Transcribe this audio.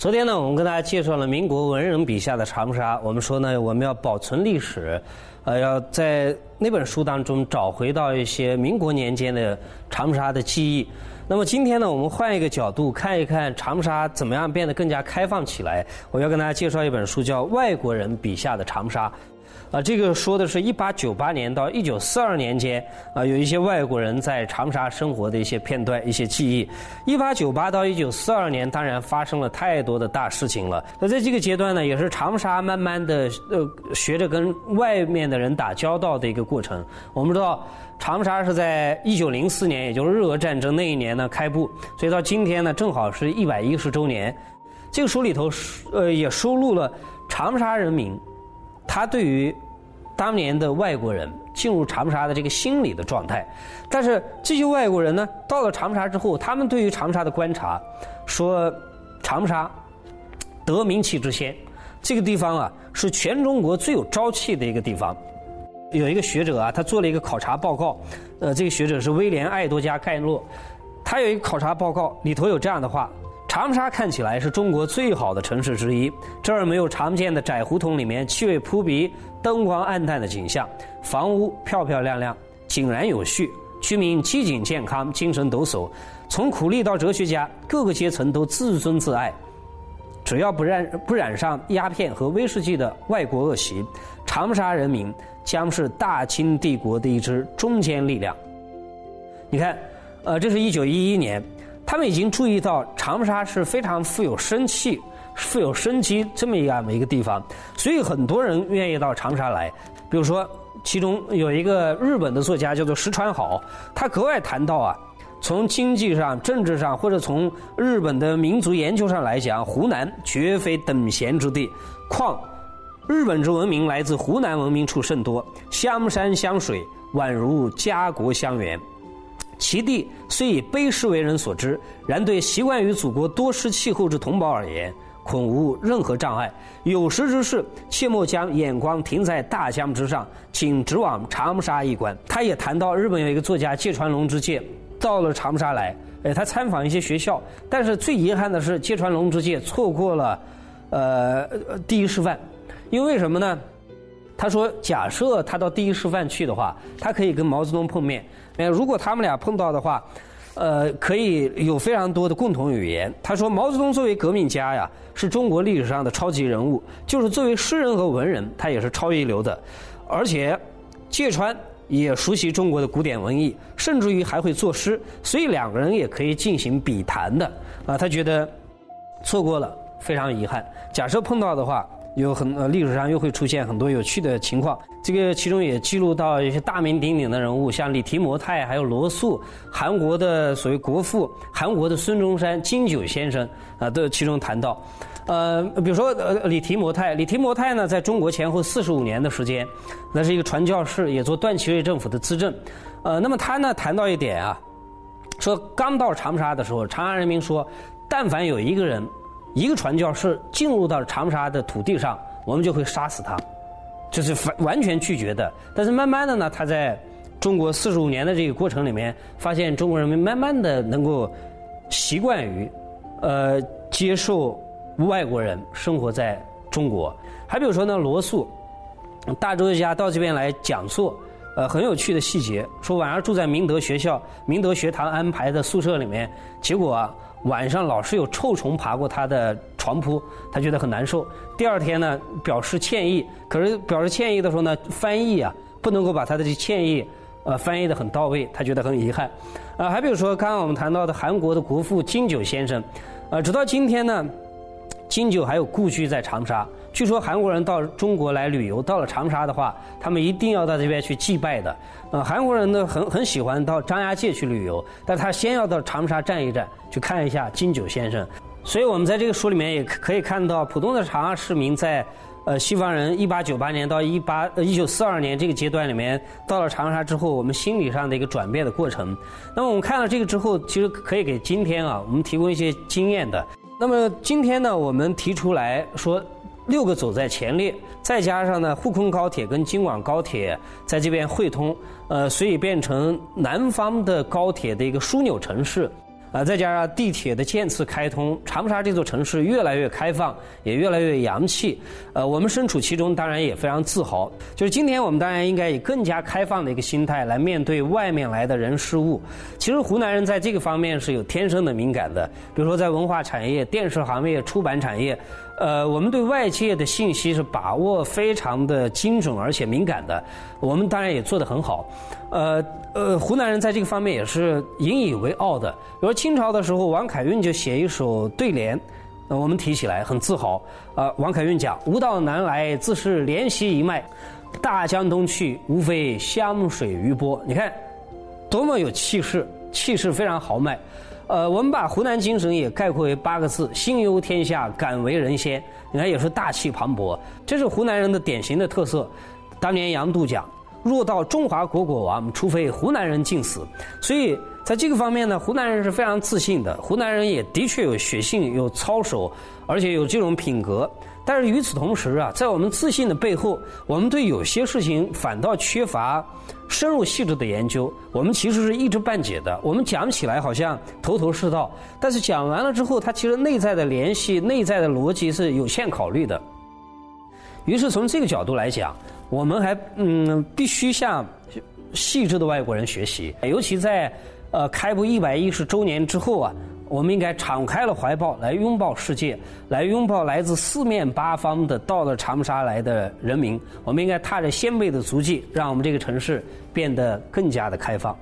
昨天呢，我们跟大家介绍了民国文人笔下的长沙。我们说呢，我们要保存历史，呃，要在那本书当中找回到一些民国年间的长沙的记忆。那么今天呢，我们换一个角度看一看长沙怎么样变得更加开放起来。我要跟大家介绍一本书，叫《外国人笔下的长沙》。啊，这个说的是1898年到1942年间，啊，有一些外国人在长沙生活的一些片段、一些记忆。1898到1942年，当然发生了太多的大事情了。那在这个阶段呢，也是长沙慢慢的呃学着跟外面的人打交道的一个过程。我们知道，长沙是在1904年，也就是日俄战争那一年呢开埠，所以到今天呢，正好是一百一十周年。这个书里头，呃，也收录了长沙人民。他对于当年的外国人进入长沙的这个心理的状态，但是这些外国人呢，到了长沙之后，他们对于长沙的观察，说长沙得名气之先，这个地方啊是全中国最有朝气的一个地方。有一个学者啊，他做了一个考察报告，呃，这个学者是威廉·爱多加·盖洛，他有一个考察报告，里头有这样的话。长沙看起来是中国最好的城市之一，这儿没有常见的窄胡同里面气味扑鼻、灯光暗淡的景象，房屋漂漂亮亮、井然有序，居民机警健康、精神抖擞，从苦力到哲学家，各个阶层都自尊自爱。只要不染不染上鸦片和威士忌的外国恶习，长沙人民将是大清帝国的一支中坚力量。你看，呃，这是一九一一年。他们已经注意到长沙是非常富有生气、富有生机这么样的一个地方，所以很多人愿意到长沙来。比如说，其中有一个日本的作家叫做石川好，他格外谈到啊，从经济上、政治上，或者从日本的民族研究上来讲，湖南绝非等闲之地。况日本之文明来自湖南文明处甚多，湘山湘水，宛如家国相园。其地虽以卑湿为人所知，然对习惯于祖国多湿气候之同胞而言，恐无任何障碍。有识之士，切莫将眼光停在大江之上，请直往长沙一观。他也谈到，日本有一个作家芥川龙之介到了长沙来，哎，他参访一些学校，但是最遗憾的是，芥川龙之介错过了，呃，第一师范，因为什么呢？他说：“假设他到第一师范去的话，他可以跟毛泽东碰面。呃，如果他们俩碰到的话，呃，可以有非常多的共同语言。”他说：“毛泽东作为革命家呀，是中国历史上的超级人物；就是作为诗人和文人，他也是超一流的。而且，芥川也熟悉中国的古典文艺，甚至于还会作诗，所以两个人也可以进行笔谈的。啊，他觉得错过了，非常遗憾。假设碰到的话。”有很呃历史上又会出现很多有趣的情况，这个其中也记录到一些大名鼎鼎的人物，像李提摩太，还有罗素，韩国的所谓国父，韩国的孙中山、金九先生啊，都其中谈到。呃，比如说呃李提摩太，李提摩太呢，在中国前后四十五年的时间，那是一个传教士，也做段祺瑞政府的资政。呃，那么他呢谈到一点啊，说刚到长沙的时候，长沙人民说，但凡有一个人。一个传教士进入到长沙的土地上，我们就会杀死他，就是完完全拒绝的。但是慢慢的呢，他在中国四十五年的这个过程里面，发现中国人民慢慢的能够习惯于呃接受外国人生活在中国。还比如说呢，罗素大哲学家到这边来讲座，呃，很有趣的细节，说晚上住在明德学校明德学堂安排的宿舍里面，结果。啊。晚上老是有臭虫爬过他的床铺，他觉得很难受。第二天呢，表示歉意，可是表示歉意的时候呢，翻译啊不能够把他的这歉意呃翻译的很到位，他觉得很遗憾。啊，还比如说刚刚我们谈到的韩国的国父金九先生，呃，直到今天呢，金九还有故居在长沙。据说韩国人到中国来旅游，到了长沙的话，他们一定要到这边去祭拜的。呃，韩国人呢很很喜欢到张家界去旅游，但他先要到长沙站一站，去看一下金九先生。所以我们在这个书里面也可以看到，普通的长沙市民在呃西方人一八九八年到一八呃一九四二年这个阶段里面，到了长沙之后，我们心理上的一个转变的过程。那么我们看了这个之后，其实可以给今天啊，我们提供一些经验的。那么今天呢，我们提出来说。六个走在前列，再加上呢，沪昆高铁跟京广高铁在这边汇通，呃，所以变成南方的高铁的一个枢纽城市。啊，再加上地铁的渐次开通，长沙这座城市越来越开放，也越来越洋气。呃，我们身处其中，当然也非常自豪。就是今天我们当然应该以更加开放的一个心态来面对外面来的人事物。其实湖南人在这个方面是有天生的敏感的，比如说在文化产业、电视行业、出版产业，呃，我们对外界的信息是把握非常的精准而且敏感的。我们当然也做得很好。呃呃，湖南人在这个方面也是引以为傲的。比如清朝的时候，王凯运就写一首对联，我们提起来很自豪。呃，王凯运讲：“吾道南来，自是连溪一脉；大江东去，无非湘水余波。”你看，多么有气势，气势非常豪迈。呃，我们把湖南精神也概括为八个字：心忧天下，敢为人先。你看，也是大气磅礴，这是湖南人的典型的特色。当年杨度讲。若到中华国国王，除非湖南人尽死。所以在这个方面呢，湖南人是非常自信的。湖南人也的确有血性、有操守，而且有这种品格。但是与此同时啊，在我们自信的背后，我们对有些事情反倒缺乏深入细致的研究。我们其实是一知半解的。我们讲起来好像头头是道，但是讲完了之后，它其实内在的联系、内在的逻辑是有限考虑的。于是从这个角度来讲。我们还嗯，必须向细致的外国人学习，尤其在呃开埠一百一十周年之后啊，我们应该敞开了怀抱来拥抱世界，来拥抱来自四面八方的到了长沙来的人民。我们应该踏着先辈的足迹，让我们这个城市变得更加的开放。